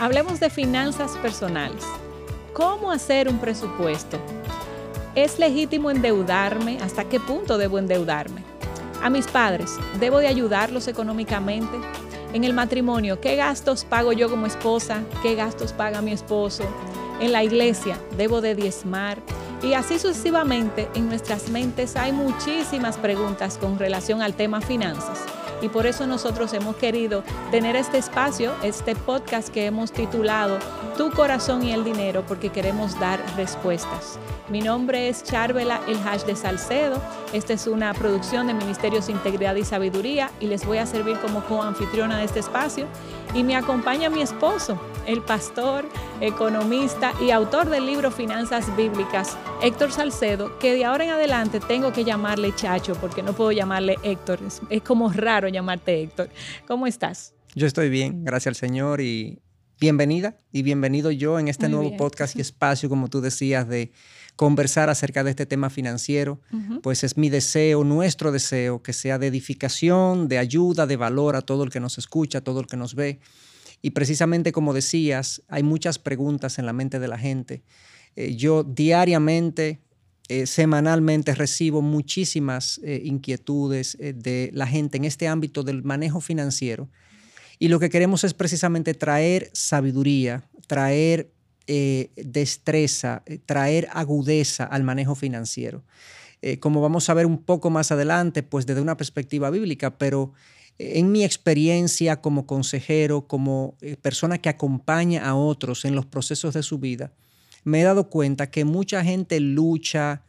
Hablemos de finanzas personales. ¿Cómo hacer un presupuesto? ¿Es legítimo endeudarme? ¿Hasta qué punto debo endeudarme? A mis padres, ¿debo de ayudarlos económicamente? En el matrimonio, ¿qué gastos pago yo como esposa? ¿Qué gastos paga mi esposo? En la iglesia, ¿debo de diezmar? Y así sucesivamente, en nuestras mentes hay muchísimas preguntas con relación al tema finanzas y por eso nosotros hemos querido tener este espacio, este podcast que hemos titulado Tu corazón y el dinero porque queremos dar respuestas. Mi nombre es Charvela El Hash de Salcedo. Esta es una producción de Ministerios Integridad y Sabiduría y les voy a servir como coanfitriona de este espacio. Y me acompaña mi esposo, el pastor, economista y autor del libro Finanzas Bíblicas, Héctor Salcedo, que de ahora en adelante tengo que llamarle Chacho porque no puedo llamarle Héctor. Es, como raro llamarte Héctor. ¿Cómo estás? Yo estoy bien, gracias al Señor y bienvenida y bienvenido yo en este nuevo podcast y espacio, como tú decías, de conversar acerca de este tema financiero, pues es mi deseo, nuestro deseo, que sea de edificación, de ayuda, de valor a todo el que nos escucha, a todo el que nos ve. Y precisamente como decías, hay muchas preguntas en la mente de la gente. Eh, yo diariamente, eh, semanalmente recibo muchísimas eh, inquietudes de la gente en este ámbito del manejo financiero. Y lo que queremos es precisamente traer sabiduría, traer eh, destreza, eh, traer agudeza al manejo financiero. Eh, como vamos a ver un poco más adelante, pues desde una perspectiva bíblica, pero en mi experiencia como consejero, como persona que acompaña a otros en los procesos de su vida, me he dado cuenta que mucha gente lucha,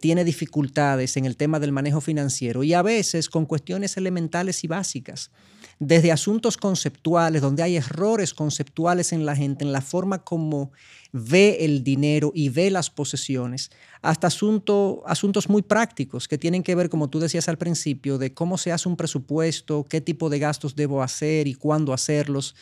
tiene dificultades en el tema del manejo financiero y a veces con cuestiones elementales y básicas desde asuntos conceptuales, donde hay errores conceptuales en la gente, en la forma como ve el dinero y ve las posesiones, hasta asuntos muy prácticos que tienen que ver, como tú decías al principio, de cómo se hace un presupuesto, qué tipo de gastos debo hacer y cuándo hacerlos.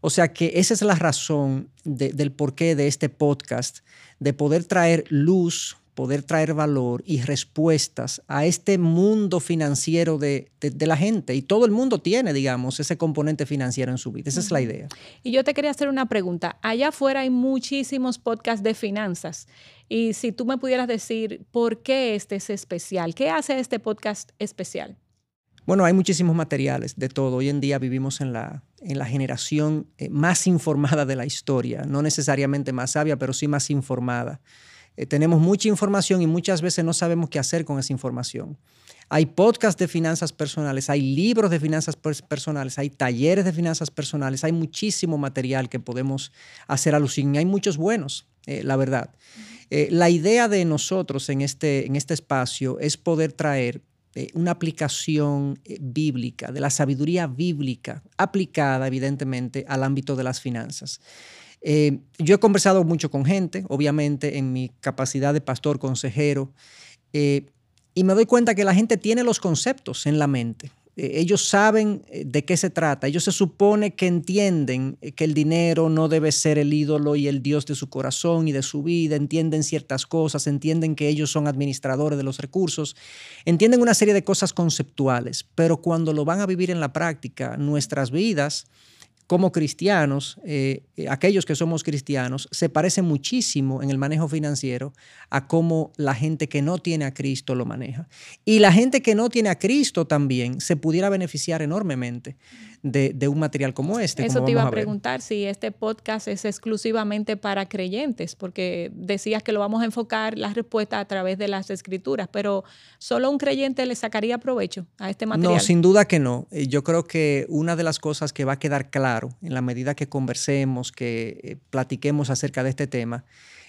O sea que esa es la razón del porqué de este podcast, de poder traer luz, poder traer valor y respuestas a este mundo financiero de, la gente. Y todo el mundo tiene, digamos, ese componente financiero en su vida. Esa es la idea. Y yo te quería hacer una pregunta. Allá afuera hay muchísimos podcasts de finanzas. Y si tú me pudieras decir por qué este es especial, ¿qué hace este podcast especial? Bueno, hay muchísimos materiales de todo. Hoy en día vivimos en la, en la generación eh, más informada de la historia, no necesariamente más sabia, pero sí más informada. Eh, tenemos mucha información y muchas veces no sabemos qué hacer con esa información. Hay podcasts de finanzas personales, hay libros de finanzas personales, hay talleres de finanzas personales, hay muchísimo material que podemos hacer alusión. Hay muchos buenos, eh, la verdad. Eh, la idea de nosotros en este, en este espacio es poder traer una aplicación bíblica, de la sabiduría bíblica, aplicada evidentemente al ámbito de las finanzas. Eh, yo he conversado mucho con gente, obviamente, en mi capacidad de pastor, consejero, eh, y me doy cuenta que la gente tiene los conceptos en la mente. Eh, ellos saben de qué se trata. Ellos se supone que entienden que el dinero no debe ser el ídolo y el Dios de su corazón y de su vida. Entienden ciertas cosas, entienden que ellos son administradores de los recursos, entienden una serie de cosas conceptuales, pero cuando lo van a vivir en la práctica, nuestras vidas como cristianos, eh, eh, aquellos que somos cristianos, se parece muchísimo en el manejo financiero a cómo la gente que no tiene a Cristo lo maneja. Y la gente que no tiene a Cristo también se pudiera beneficiar enormemente de, un material como este. Eso te iba a, preguntar si este podcast es exclusivamente para creyentes, porque decías que lo vamos a enfocar la respuesta a través de las escrituras, pero solo un creyente le sacaría provecho a este material. No, sin duda que no. Eh, yo creo que una de las cosas que va a quedar claro en la medida que conversemos, que eh, platiquemos acerca de este tema,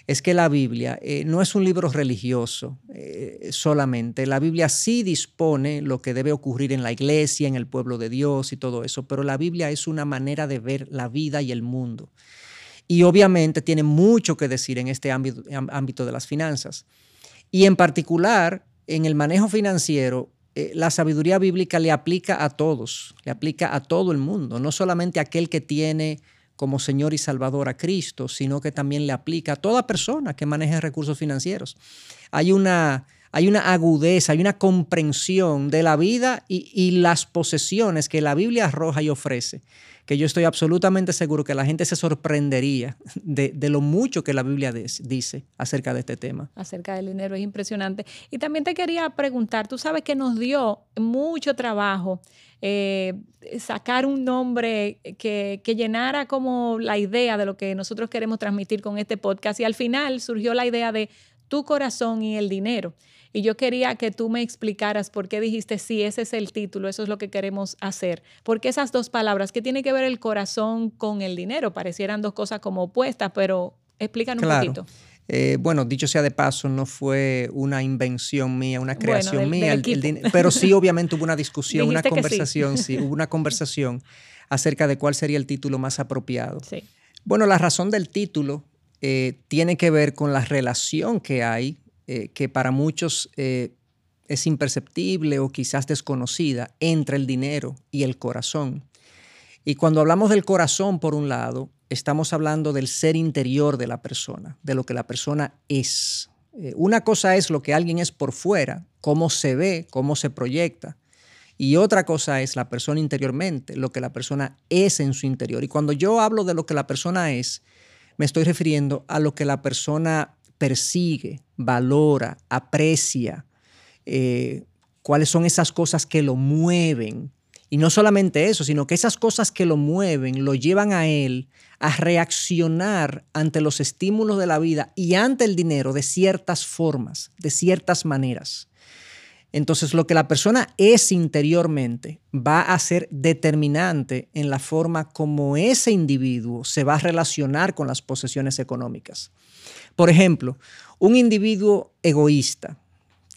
es que la Biblia eh, no es un libro religioso eh, solamente. La Biblia sí dispone lo que debe ocurrir en la iglesia, en el pueblo de Dios y todo eso, pero la Biblia es una manera de ver la vida y el mundo. Y obviamente tiene mucho que decir en este ámbito, de las finanzas. Y en particular, en el manejo financiero, eh, la sabiduría bíblica le aplica a todos, le aplica a todo el mundo, no solamente a aquel que tiene como Señor y Salvador a Cristo, sino que también le aplica a toda persona que maneje recursos financieros. Hay una, hay una agudeza, hay una comprensión de la vida y, las posesiones que la Biblia arroja y ofrece, que yo estoy absolutamente seguro que la gente se sorprendería de, lo mucho que la Biblia dice acerca de este tema. Acerca del dinero, es impresionante. Y también te quería preguntar, tú sabes que nos dio mucho trabajo eh, sacar un nombre que, que, llenara como la idea de lo que nosotros queremos transmitir con este podcast y al final surgió la idea de tu corazón y el dinero. Y yo quería que tú me explicaras por qué dijiste, sí, ese es el título, eso es lo que queremos hacer. ¿Por qué esas dos palabras? ¿Qué tiene que ver el corazón con el dinero? Parecieran dos cosas como opuestas, pero explícanos un poquito. Eh, bueno, dicho sea de paso, no fue una invención mía, una creación mía, pero sí obviamente hubo una discusión, una conversación, sí. hubo una conversación acerca de cuál sería el título más apropiado. Bueno, la razón del título eh, tiene que ver con la relación que hay eh, que para muchos eh, es imperceptible o quizás desconocida entre el dinero y el corazón. Y cuando hablamos del corazón, por un lado, estamos hablando del ser interior de la persona, de lo que la persona es. Una cosa es lo que alguien es por fuera, cómo se ve, cómo se proyecta. Y otra cosa es la persona interiormente, lo que la persona es en su interior. Y cuando yo hablo de lo que la persona es, me estoy refiriendo a lo que la persona persigue, valora, aprecia, eh, cuáles son esas cosas que lo mueven. Y no solamente eso, sino que esas cosas que lo mueven lo llevan a él a reaccionar ante los estímulos de la vida y ante el dinero de ciertas formas, de ciertas maneras. Entonces lo que la persona es interiormente va a ser determinante en la forma como ese individuo se va a relacionar con las posesiones económicas. Por ejemplo, un individuo egoísta,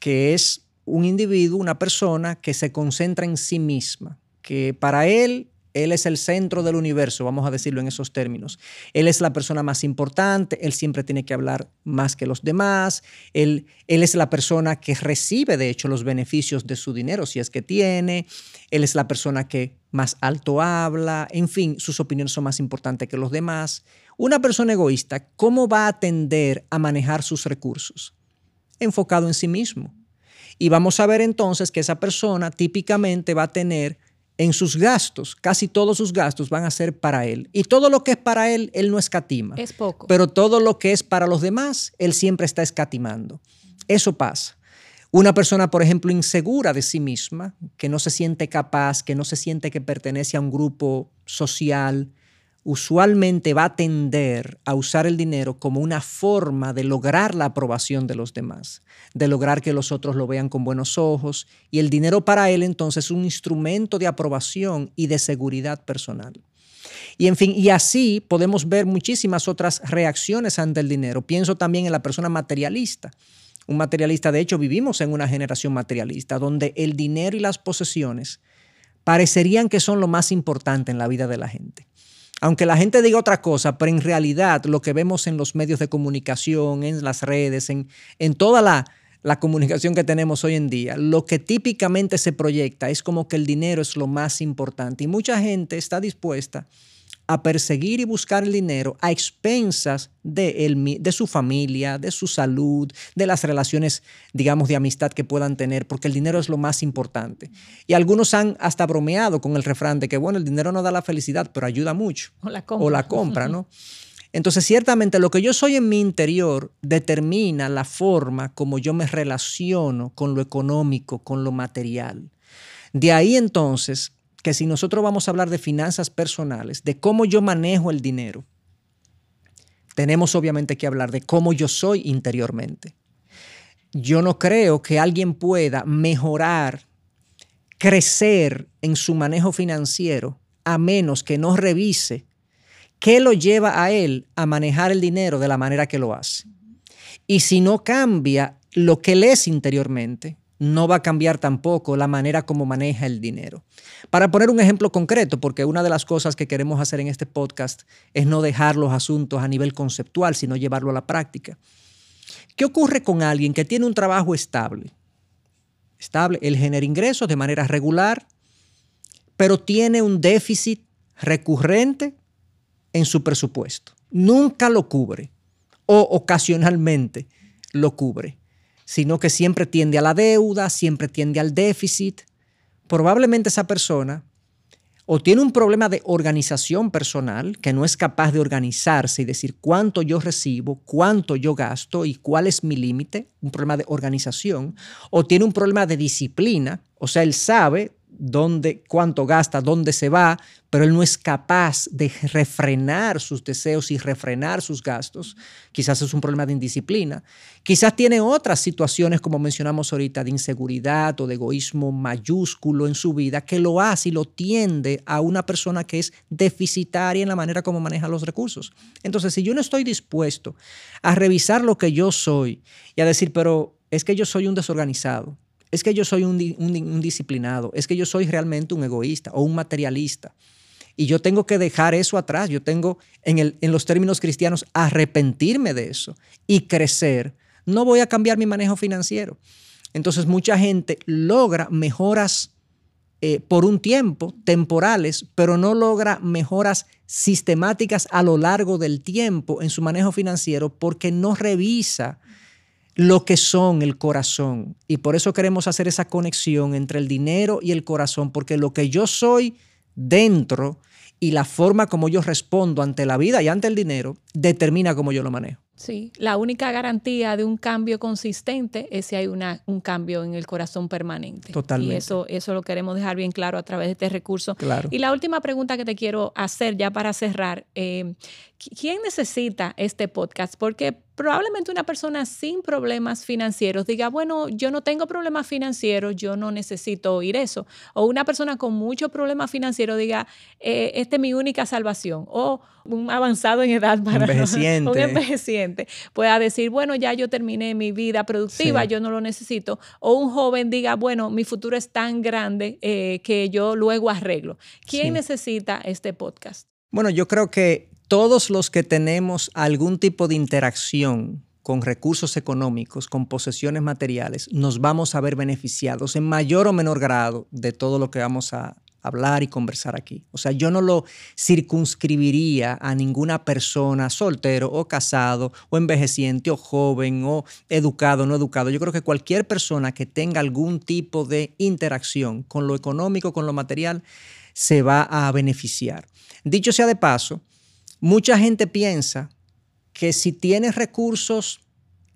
que es un individuo, una persona que se concentra en sí misma, que para él él es el centro del universo, vamos a decirlo en esos términos. Él es la persona más importante, él siempre tiene que hablar más que los demás, él, él, es la persona que recibe, de hecho, los beneficios de su dinero, si es que tiene, él es la persona que más alto habla, en fin, sus opiniones son más importantes que los demás. Una persona egoísta, ¿cómo va a tender a manejar sus recursos? Enfocado en sí mismo. Y vamos a ver entonces que esa persona típicamente va a tener en sus gastos, casi todos sus gastos van a ser para él. Y todo lo que es para él, él no escatima. Es poco. Pero todo lo que es para los demás, él siempre está escatimando. Eso pasa. Una persona, por ejemplo, insegura de sí misma, que no se siente capaz, que no se siente que pertenece a un grupo social, usualmente va a tender a usar el dinero como una forma de lograr la aprobación de los demás, de lograr que los otros lo vean con buenos ojos, y el dinero para él entonces es un instrumento de aprobación y de seguridad personal. Y en fin, y así podemos ver muchísimas otras reacciones ante el dinero. Pienso también en la persona materialista. Un materialista, de hecho, vivimos en una generación materialista donde el dinero y las posesiones parecerían que son lo más importante en la vida de la gente aunque la gente diga otra cosa, pero en realidad lo que vemos en los medios de comunicación, en las redes, en, en toda la, la comunicación que tenemos hoy en día, lo que típicamente se proyecta es como que el dinero es lo más importante. Y mucha gente está dispuesta a perseguir y buscar el dinero a expensas de, de, su familia, de su salud, de las relaciones, digamos, de amistad que puedan tener, porque el dinero es lo más importante. Y algunos han hasta bromeado con el refrán de que, bueno, el dinero no da la felicidad, pero ayuda mucho. O la compra. O la compra, ¿no? Entonces, ciertamente lo que yo soy en mi interior determina la forma como yo me relaciono con lo económico, con lo material. De ahí entonces que si nosotros vamos a hablar de finanzas personales, de cómo yo manejo el dinero, tenemos obviamente que hablar de cómo yo soy interiormente. Yo no creo que alguien pueda mejorar, crecer en su manejo financiero a menos que no revise qué lo lleva a él a manejar el dinero de la manera que lo hace. Y si no cambia lo que él es interiormente, no va a cambiar tampoco la manera como maneja el dinero. Para poner un ejemplo concreto, porque una de las cosas que queremos hacer en este podcast es no dejar los asuntos a nivel conceptual, sino llevarlo a la práctica. ¿Qué ocurre con alguien que tiene un trabajo estable? Estable, él genera ingresos de manera regular, pero tiene un déficit recurrente en su presupuesto. Nunca lo cubre o ocasionalmente lo cubre. Sino que siempre tiende a la deuda, siempre tiende al déficit, probablemente esa persona o tiene un problema de organización personal, que no es capaz de organizarse y decir cuánto yo recibo, cuánto yo gasto y cuál es mi límite, un problema de organización, o tiene un problema de disciplina, o sea, él sabe dónde, cuánto gasta, dónde se va, pero él no es capaz de refrenar sus deseos y refrenar sus gastos. Quizás es un problema de indisciplina. Quizás tiene otras situaciones, como mencionamos ahorita, de inseguridad o de egoísmo mayúsculo en su vida, que lo hace y lo tiende a una persona que es deficitaria en la manera como maneja los recursos. Entonces, si yo no estoy dispuesto a revisar lo que yo soy y a decir, pero es que yo soy un desorganizado, es que yo soy un, disciplinado, es que yo soy realmente un egoísta o un materialista. Y yo tengo que dejar eso atrás, yo tengo, en los términos cristianos, arrepentirme de eso y crecer. No voy a cambiar mi manejo financiero. Entonces mucha gente logra mejoras eh, por un tiempo, temporales, pero no logra mejoras sistemáticas a lo largo del tiempo en su manejo financiero porque no revisa lo que son el corazón. Y por eso queremos hacer esa conexión entre el dinero y el corazón, porque lo que yo soy dentro y la forma como yo respondo ante la vida y ante el dinero determina cómo yo lo manejo. Sí, la única garantía de un cambio consistente es si hay una, un cambio en el corazón permanente. Totalmente. Y eso, eso lo queremos dejar bien claro a través de este recurso. Claro. Y la última pregunta que te quiero hacer ya para cerrar, eh, ¿quién necesita este podcast? Porque probablemente una persona sin problemas financieros diga, bueno, yo no tengo problemas financieros, yo no necesito oír eso. O una persona con muchos problemas financieros diga, eh, esta es mi única salvación. O un avanzado en edad para envejeciente. un envejeciente pueda decir, bueno, ya yo terminé mi vida productiva, yo no lo necesito. O un joven diga, bueno, mi futuro es tan grande eh, que yo luego arreglo. ¿Quién necesita este podcast? Bueno, yo creo que todos los que tenemos algún tipo de interacción con recursos económicos, con posesiones materiales, nos vamos a ver beneficiados en mayor o menor grado de todo lo que vamos a hablar y conversar aquí. O sea, yo no lo circunscribiría a ninguna persona soltero o casado o envejeciente o joven o educado o no educado. Yo creo que cualquier persona que tenga algún tipo de interacción con lo económico, con lo material, se va a beneficiar. Dicho sea de paso, Mucha gente piensa que si tienes recursos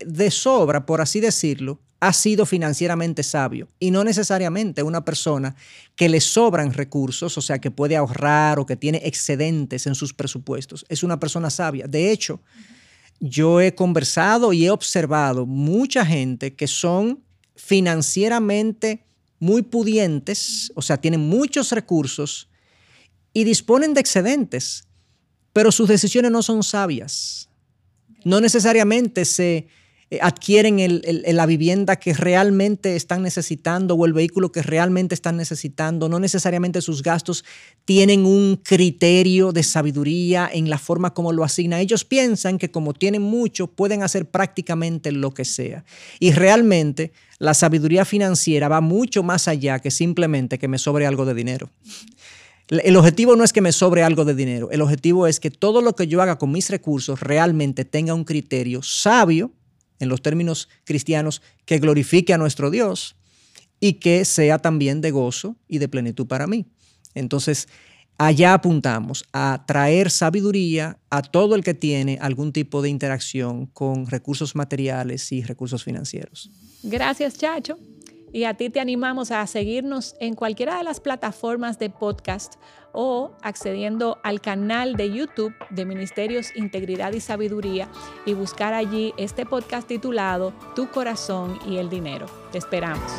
de sobra, por así decirlo, ha sido financieramente sabio. Y no necesariamente una persona que le sobran recursos, o sea, que puede ahorrar o que tiene excedentes en sus presupuestos, es una persona sabia. De hecho, yo he conversado y he observado mucha gente que son financieramente muy pudientes, o sea, tienen muchos recursos y disponen de excedentes pero sus decisiones no son sabias. No necesariamente se eh, adquieren la vivienda que realmente están necesitando o el vehículo que realmente están necesitando. No necesariamente sus gastos tienen un criterio de sabiduría en la forma como lo asigna. Ellos piensan que como tienen mucho pueden hacer prácticamente lo que sea. Y realmente la sabiduría financiera va mucho más allá que simplemente que me sobre algo de dinero. El objetivo no es que me sobre algo de dinero, el objetivo es que todo lo que yo haga con mis recursos realmente tenga un criterio sabio, en los términos cristianos, que glorifique a nuestro Dios y que sea también de gozo y de plenitud para mí. Entonces, allá apuntamos a traer sabiduría a todo el que tiene algún tipo de interacción con recursos materiales y recursos financieros. Gracias, Chacho. Y a ti te animamos a seguirnos en cualquiera de las plataformas de podcast o accediendo al canal de YouTube de Ministerios Integridad y Sabiduría y buscar allí este podcast titulado Tu corazón y el dinero. Te esperamos.